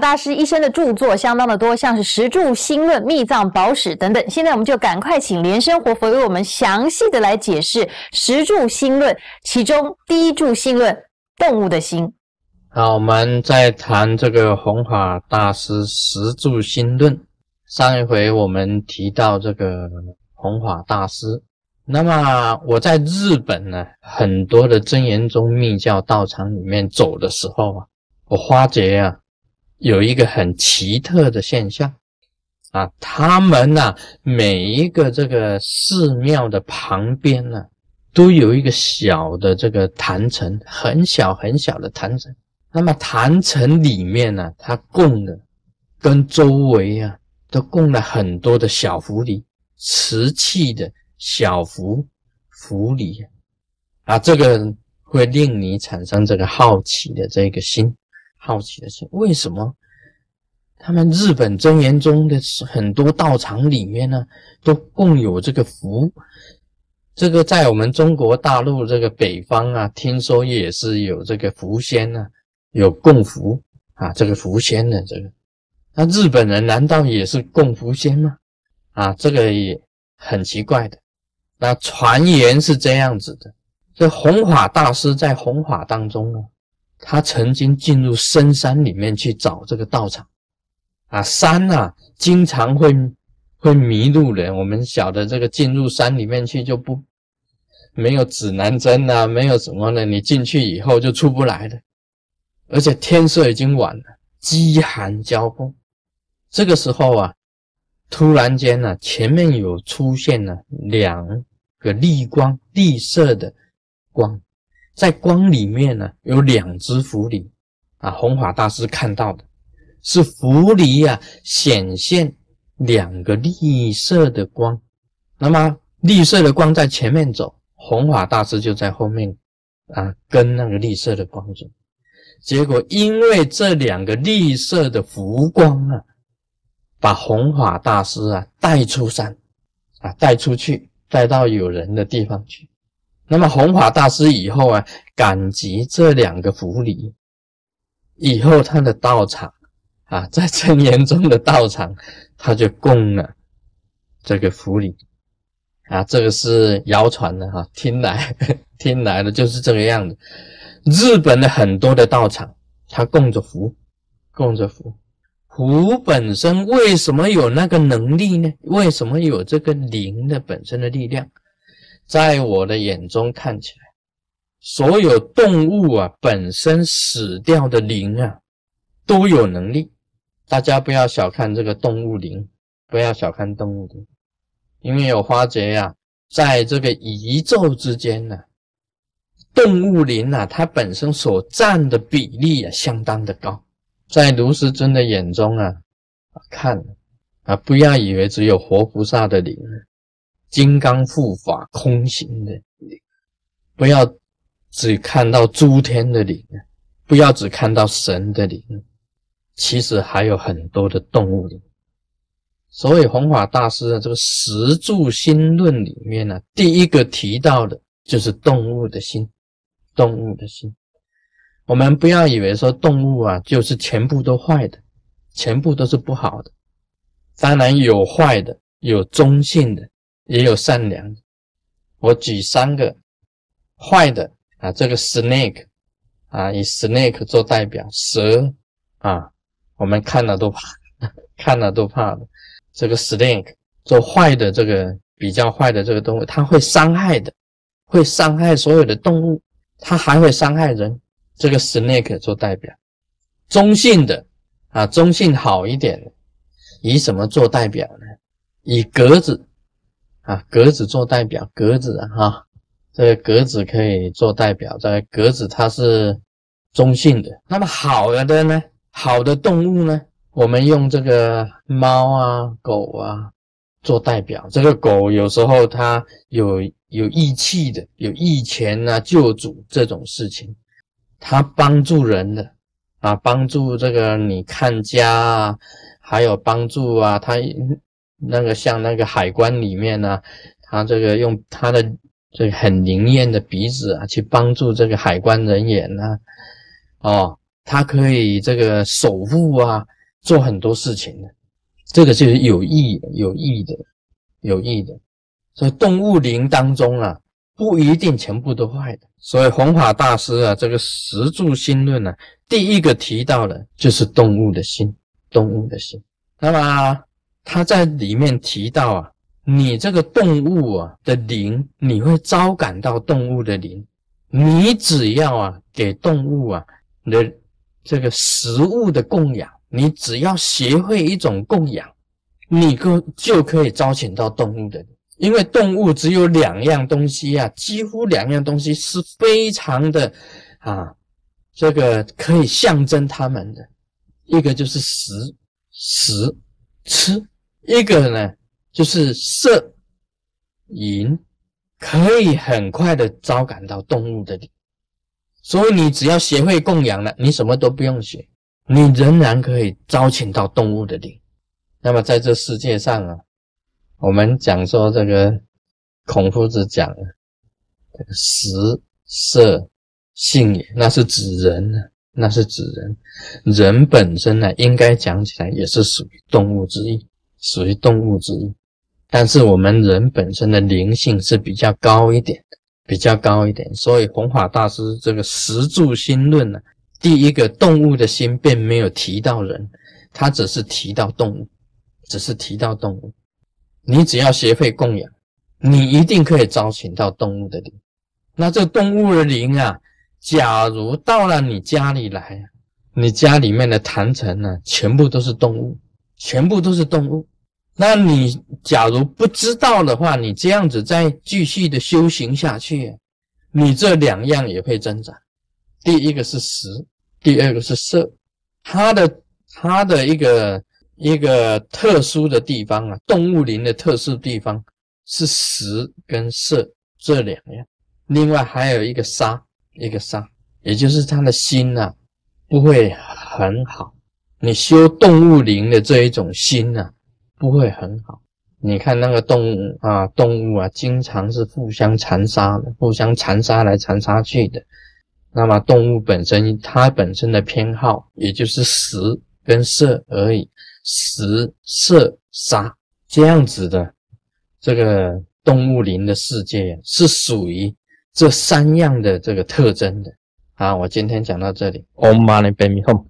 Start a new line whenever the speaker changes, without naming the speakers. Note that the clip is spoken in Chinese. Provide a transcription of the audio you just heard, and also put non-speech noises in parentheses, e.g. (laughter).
大师一生的著作相当的多，像是《十柱心论》《密藏宝史》等等。现在我们就赶快请莲生活佛为我们详细的来解释《十柱心论》，其中第一柱心论“动物的心”。
好，我们再谈这个弘法大师《十柱心论》。上一回我们提到这个弘法大师。那么我在日本呢，很多的真言宗密教道场里面走的时候啊，我发觉啊，有一个很奇特的现象啊，他们呢，每一个这个寺庙的旁边呢，都有一个小的这个坛城，很小很小的坛城。那么坛城里面呢，它供的跟周围啊，都供了很多的小福礼，瓷器的。小福福礼啊，这个会令你产生这个好奇的这个心，好奇的是。为什么他们日本真言宗的很多道场里面呢，都供有这个福？这个在我们中国大陆这个北方啊，听说也是有这个福仙呢，有供福啊，这个福仙的这个，那日本人难道也是供福仙吗？啊，这个也很奇怪的。那传言是这样子的：这弘法大师在弘法当中呢，他曾经进入深山里面去找这个道场。啊，山呐，经常会会迷路人。我们晓得这个进入山里面去就不没有指南针啊，没有什么的，你进去以后就出不来了。而且天色已经晚了，饥寒交迫。这个时候啊，突然间呢，前面有出现了两。个绿光、绿色的光，在光里面呢，有两只狐狸啊。弘法大师看到的是狐狸呀，显现两个绿色的光。那么绿色的光在前面走，弘法大师就在后面啊，跟那个绿色的光走。结果因为这两个绿色的浮光啊，把弘法大师啊带出山啊，带出去。带到有人的地方去。那么弘法大师以后啊，感激这两个福礼，以后他的道场啊，(laughs) 在真言中的道场，他就供了这个福礼啊。这个是谣传的哈，听来 (laughs) 听来的就是这个样子。日本的很多的道场，他供着福，供着福。福本身为什么有那个能力呢？为什么有这个灵的本身的力量？在我的眼中看起来，所有动物啊，本身死掉的灵啊，都有能力。大家不要小看这个动物灵，不要小看动物灵，因为有花觉呀，在这个宇宙之间呢，动物灵啊，它本身所占的比例啊，相当的高。在卢师尊的眼中啊，看啊，不要以为只有活菩萨的灵，金刚护法空行的灵，不要只看到诸天的灵，不要只看到神的灵，其实还有很多的动物灵。所以弘法大师的这个十住心论里面呢，第一个提到的就是动物的心，动物的心。我们不要以为说动物啊就是全部都坏的，全部都是不好的。当然有坏的，有中性的，也有善良。我举三个坏的啊，这个 snake 啊，以 snake 做代表，蛇啊，我们看了都怕，(laughs) 看了都怕的。这个 snake 做坏的，这个比较坏的这个动物，它会伤害的，会伤害所有的动物，它还会伤害人。这个 snake 做代表，中性的啊，中性好一点的，以什么做代表呢？以格子啊，格子做代表，格子哈，这个格子可以做代表，这个格子它是中性的。那么好了的呢，好的动物呢，我们用这个猫啊、狗啊做代表。这个狗有时候它有有义气的，有义钱啊，救主这种事情。它帮助人的啊，帮助这个你看家啊，还有帮助啊，它那个像那个海关里面呢，他这个用他的这个很灵验的鼻子啊，去帮助这个海关人员呢，哦，他可以这个守护啊，做很多事情的。这个就是有益、有益的、有益的。所以动物灵当中啊，不一定全部都坏的。所以弘法大师啊，这个十住心论呢，第一个提到的就是动物的心，动物的心。那么他在里面提到啊，你这个动物啊的灵，你会招感到动物的灵。你只要啊给动物啊的这个食物的供养，你只要学会一种供养，你可就可以招请到动物的灵。因为动物只有两样东西啊，几乎两样东西是非常的啊，这个可以象征它们的，一个就是食食吃，一个呢就是色饮，可以很快的招感到动物的灵。所以你只要学会供养了，你什么都不用学，你仍然可以招请到动物的灵。那么在这世界上啊。我们讲说这个孔夫子讲这个食色性也，那是指人呢，那是指人。人本身呢，应该讲起来也是属于动物之一，属于动物之一。但是我们人本身的灵性是比较高一点，比较高一点。所以弘法大师这个十住心论呢，第一个动物的心并没有提到人，他只是提到动物，只是提到动物。你只要学会供养，你一定可以招请到动物的灵。那这动物的灵啊，假如到了你家里来，你家里面的坛城呢，全部都是动物，全部都是动物。那你假如不知道的话，你这样子再继续的修行下去，你这两样也会增长。第一个是食，第二个是色，它的它的一个。一个特殊的地方啊，动物灵的特殊地方是食跟色这两样，另外还有一个杀，一个杀，也就是他的心呐不会很好。你修动物灵的这一种心呐不会很好。你看那个动物啊，动物啊，经常是互相残杀的，互相残杀来残杀去的。那么动物本身它本身的偏好也就是食跟色而已。食色杀这样子的这个动物灵的世界是属于这三样的这个特征的。好，我今天讲到这里。Om Mani Padme Hum。